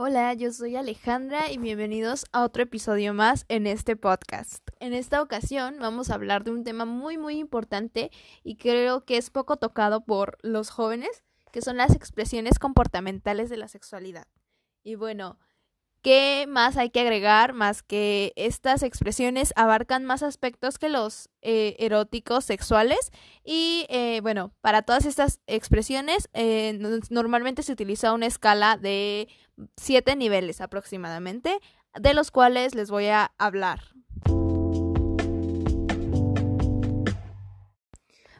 Hola, yo soy Alejandra y bienvenidos a otro episodio más en este podcast. En esta ocasión vamos a hablar de un tema muy muy importante y creo que es poco tocado por los jóvenes, que son las expresiones comportamentales de la sexualidad. Y bueno, ¿Qué más hay que agregar? Más que estas expresiones abarcan más aspectos que los eh, eróticos sexuales. Y eh, bueno, para todas estas expresiones eh, normalmente se utiliza una escala de siete niveles aproximadamente, de los cuales les voy a hablar.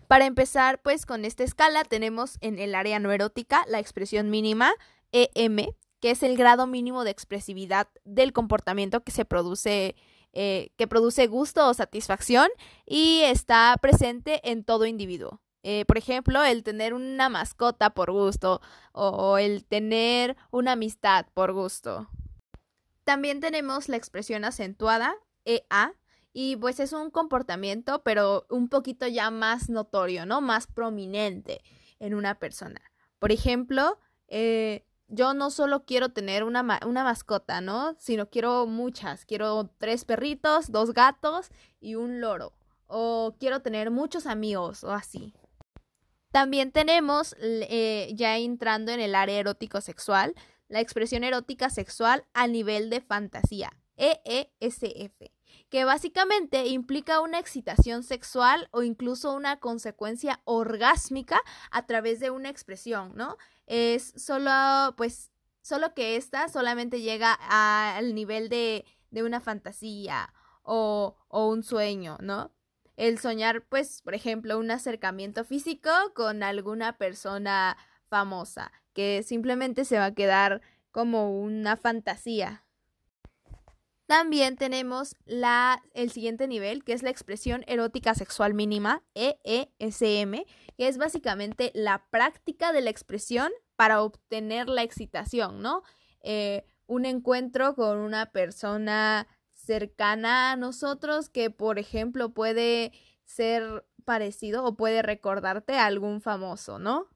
Para empezar, pues con esta escala tenemos en el área no erótica la expresión mínima EM, que es el grado mínimo de expresividad del comportamiento que se produce, eh, que produce gusto o satisfacción y está presente en todo individuo. Eh, por ejemplo, el tener una mascota por gusto o el tener una amistad por gusto. También tenemos la expresión acentuada, EA, y pues es un comportamiento, pero un poquito ya más notorio, ¿no? Más prominente en una persona. Por ejemplo, eh, yo no solo quiero tener una, una mascota, ¿no? Sino quiero muchas. Quiero tres perritos, dos gatos y un loro. O quiero tener muchos amigos o así. También tenemos, eh, ya entrando en el área erótico sexual, la expresión erótica sexual a nivel de fantasía, EESF, que básicamente implica una excitación sexual o incluso una consecuencia orgásmica a través de una expresión, ¿no? es solo, pues, solo que esta solamente llega al nivel de, de una fantasía o, o un sueño, ¿no? El soñar, pues, por ejemplo, un acercamiento físico con alguna persona famosa, que simplemente se va a quedar como una fantasía. También tenemos la, el siguiente nivel, que es la expresión erótica sexual mínima, EESM, que es básicamente la práctica de la expresión para obtener la excitación, ¿no? Eh, un encuentro con una persona cercana a nosotros que, por ejemplo, puede ser parecido o puede recordarte a algún famoso, ¿no?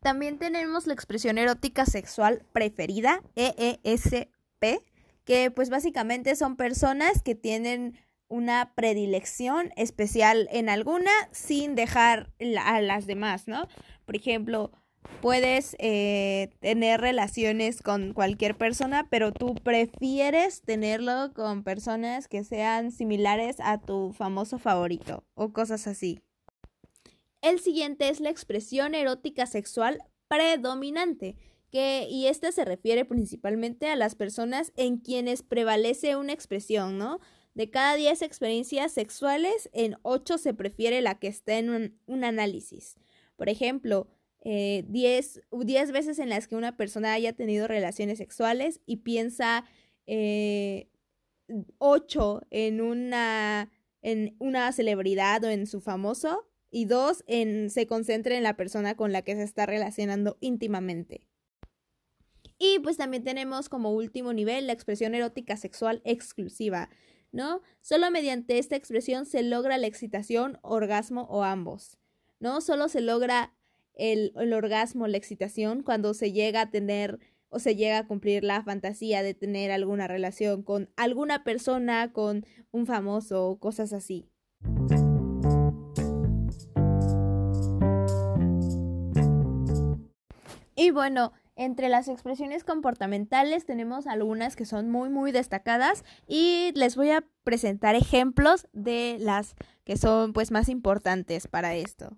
También tenemos la expresión erótica sexual preferida, EESP, que pues básicamente son personas que tienen una predilección especial en alguna sin dejar a las demás, ¿no? Por ejemplo, puedes eh, tener relaciones con cualquier persona, pero tú prefieres tenerlo con personas que sean similares a tu famoso favorito o cosas así. El siguiente es la expresión erótica sexual predominante que, y este se refiere principalmente a las personas en quienes prevalece una expresión, ¿no? De cada 10 experiencias sexuales, en 8 se prefiere la que está en un, análisis. Por ejemplo, 10 eh, veces en las que una persona haya tenido relaciones sexuales y piensa eh, 8 en una, en una celebridad o en su famoso y 2 en se concentra en la persona con la que se está relacionando íntimamente. Y pues también tenemos como último nivel la expresión erótica sexual exclusiva, ¿no? Solo mediante esta expresión se logra la excitación, orgasmo o ambos, ¿no? Solo se logra el, orgasmo, la excitación, cuando se llega a tener o se llega a cumplir la fantasía de tener alguna relación con alguna persona, con un famoso o cosas así. Y bueno, entre las expresiones comportamentales tenemos algunas que son muy muy destacadas y les voy a presentar ejemplos de las que son pues más importantes para esto.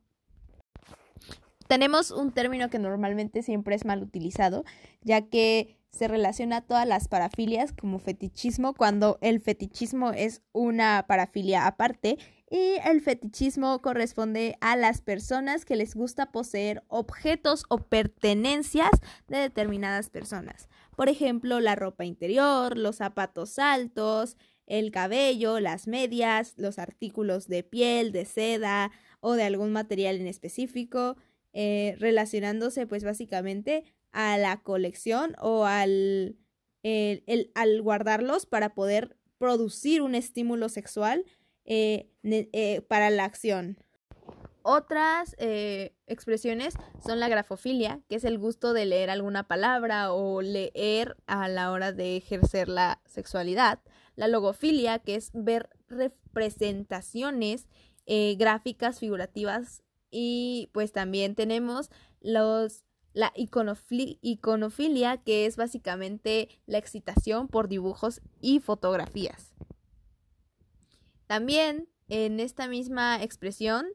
Tenemos un término que normalmente siempre es mal utilizado, ya que se relaciona a todas las parafilias como fetichismo, cuando el fetichismo es una parafilia aparte y el fetichismo corresponde a las personas que les gusta poseer objetos o pertenencias de determinadas personas. Por ejemplo, la ropa interior, los zapatos altos, el cabello, las medias, los artículos de piel, de seda o de algún material en específico, eh, relacionándose pues básicamente a la colección o al, al guardarlos para poder producir un estímulo sexual eh, eh, para la acción. Otras expresiones son la grafofilia, que es el gusto de leer alguna palabra o leer a la hora de ejercer la sexualidad. La logofilia, que es ver representaciones gráficas, figurativas. Y pues también tenemos los, la iconofilia, que es básicamente la excitación por dibujos y fotografías. También en esta misma expresión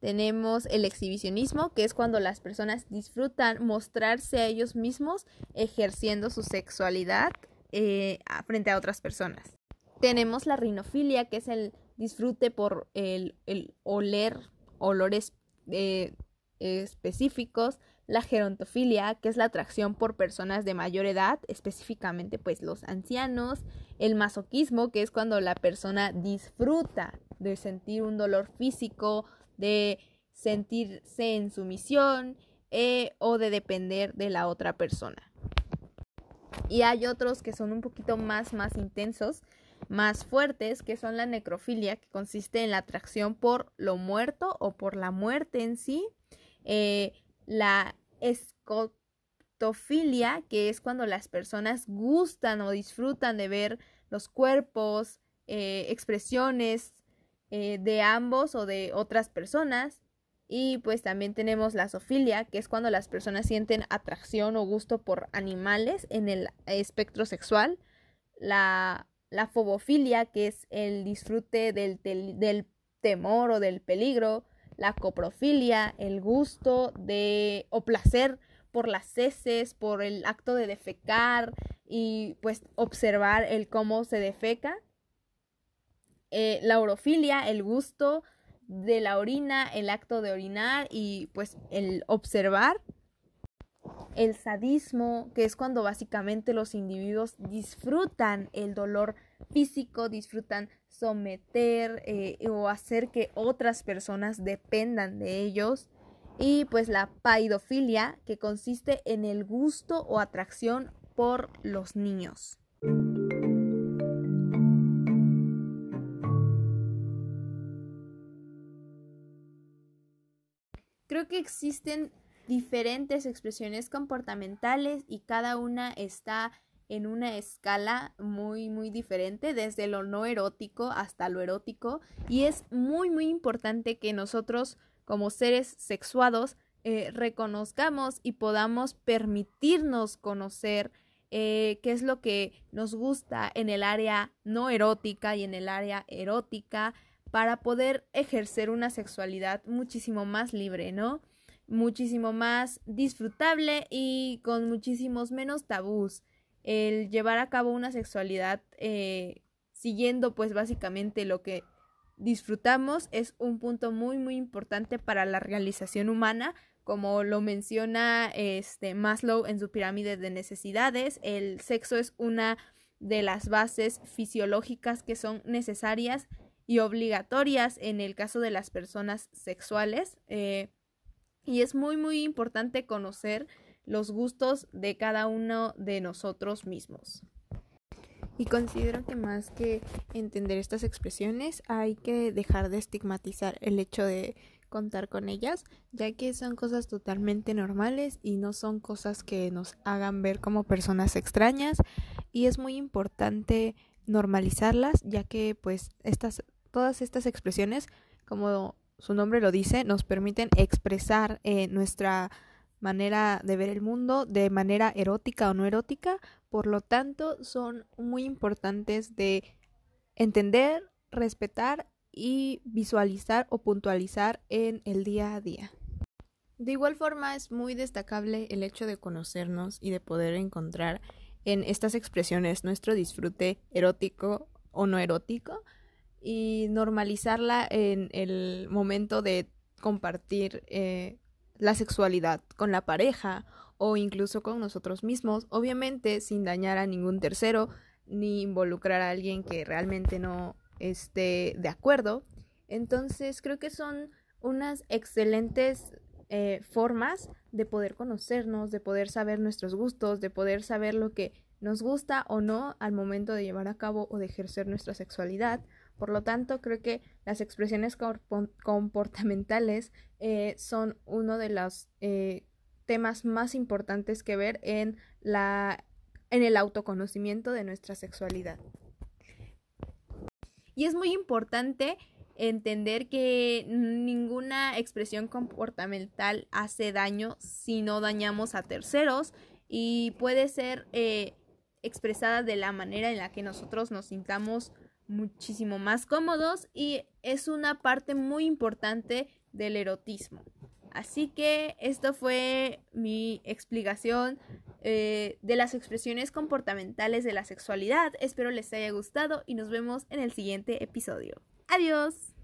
tenemos el exhibicionismo, que es cuando las personas disfrutan mostrarse a ellos mismos ejerciendo su sexualidad eh, frente a otras personas. Tenemos la rinofilia, que es el disfrute por el, oler olores eh, específicos, la gerontofilia, que es la atracción por personas de mayor edad, específicamente pues los ancianos, el masoquismo, que es cuando la persona disfruta de sentir un dolor físico, de sentirse en sumisión eh, o de depender de la otra persona. Y hay otros que son un poquito más, más intensos, más fuertes, que son la necrofilia, que consiste en la atracción por lo muerto o por la muerte en sí. Eh, la escotofilia, que es cuando las personas gustan o disfrutan de ver los cuerpos, eh, expresiones eh, de ambos o de otras personas. Y pues también tenemos la zoofilia, que es cuando las personas sienten atracción o gusto por animales en el espectro sexual. La, la fobofilia, que es el disfrute del, del temor o del peligro. La coprofilia, el gusto de o placer por las heces, por el acto de defecar y pues observar el cómo se defeca. Eh, la orofilia, el gusto de la orina, el acto de orinar y pues el observar. El sadismo, que es cuando básicamente los individuos disfrutan el dolor físico, disfrutan someter eh, o hacer que otras personas dependan de ellos. Y pues la paidofilia, que consiste en el gusto o atracción por los niños. Creo que existen diferentes expresiones comportamentales y cada una está en una escala muy muy diferente desde lo no erótico hasta lo erótico y es muy muy importante que nosotros como seres sexuados eh, reconozcamos y podamos permitirnos conocer eh, qué es lo que nos gusta en el área no erótica y en el área erótica para poder ejercer una sexualidad muchísimo más libre, ¿no? Muchísimo más disfrutable y con muchísimos menos tabús. El llevar a cabo una sexualidad eh, siguiendo pues básicamente lo que disfrutamos es un punto muy muy importante para la realización humana como lo menciona este Maslow en su pirámide de necesidades el sexo es una de las bases fisiológicas que son necesarias y obligatorias en el caso de las personas sexuales. Eh, y es muy, muy importante conocer los gustos de cada uno de nosotros mismos. Y considero que más que entender estas expresiones hay que dejar de estigmatizar el hecho de contar con ellas, ya que son cosas totalmente normales y no son cosas que nos hagan ver como personas extrañas y es muy importante normalizarlas, ya que pues estas todas estas expresiones, como su nombre lo dice, nos permiten expresar eh, nuestra manera de ver el mundo de manera erótica o no erótica, por lo tanto son muy importantes de entender, respetar y visualizar o puntualizar en el día a día. De igual forma es muy destacable el hecho de conocernos y de poder encontrar en estas expresiones nuestro disfrute erótico o no erótico, y normalizarla en el momento de compartir eh, la sexualidad con la pareja o incluso con nosotros mismos, obviamente sin dañar a ningún tercero ni involucrar a alguien que realmente no esté de acuerdo. Entonces creo que son unas excelentes eh, formas de poder conocernos, de poder saber nuestros gustos, de poder saber lo que nos gusta o no al momento de llevar a cabo o de ejercer nuestra sexualidad Por lo tanto, creo que las expresiones comportamentales eh, son uno de los eh, temas más importantes que ver en, la, en el autoconocimiento de nuestra sexualidad. Y es muy importante entender que ninguna expresión comportamental hace daño si no dañamos a terceros y puede ser eh, expresada de la manera en la que nosotros nos sintamos muchísimo más cómodos y es una parte muy importante del erotismo. Así que esto fue mi explicación eh, de las expresiones comportamentales de la sexualidad. Espero les haya gustado y nos vemos en el siguiente episodio. Adiós.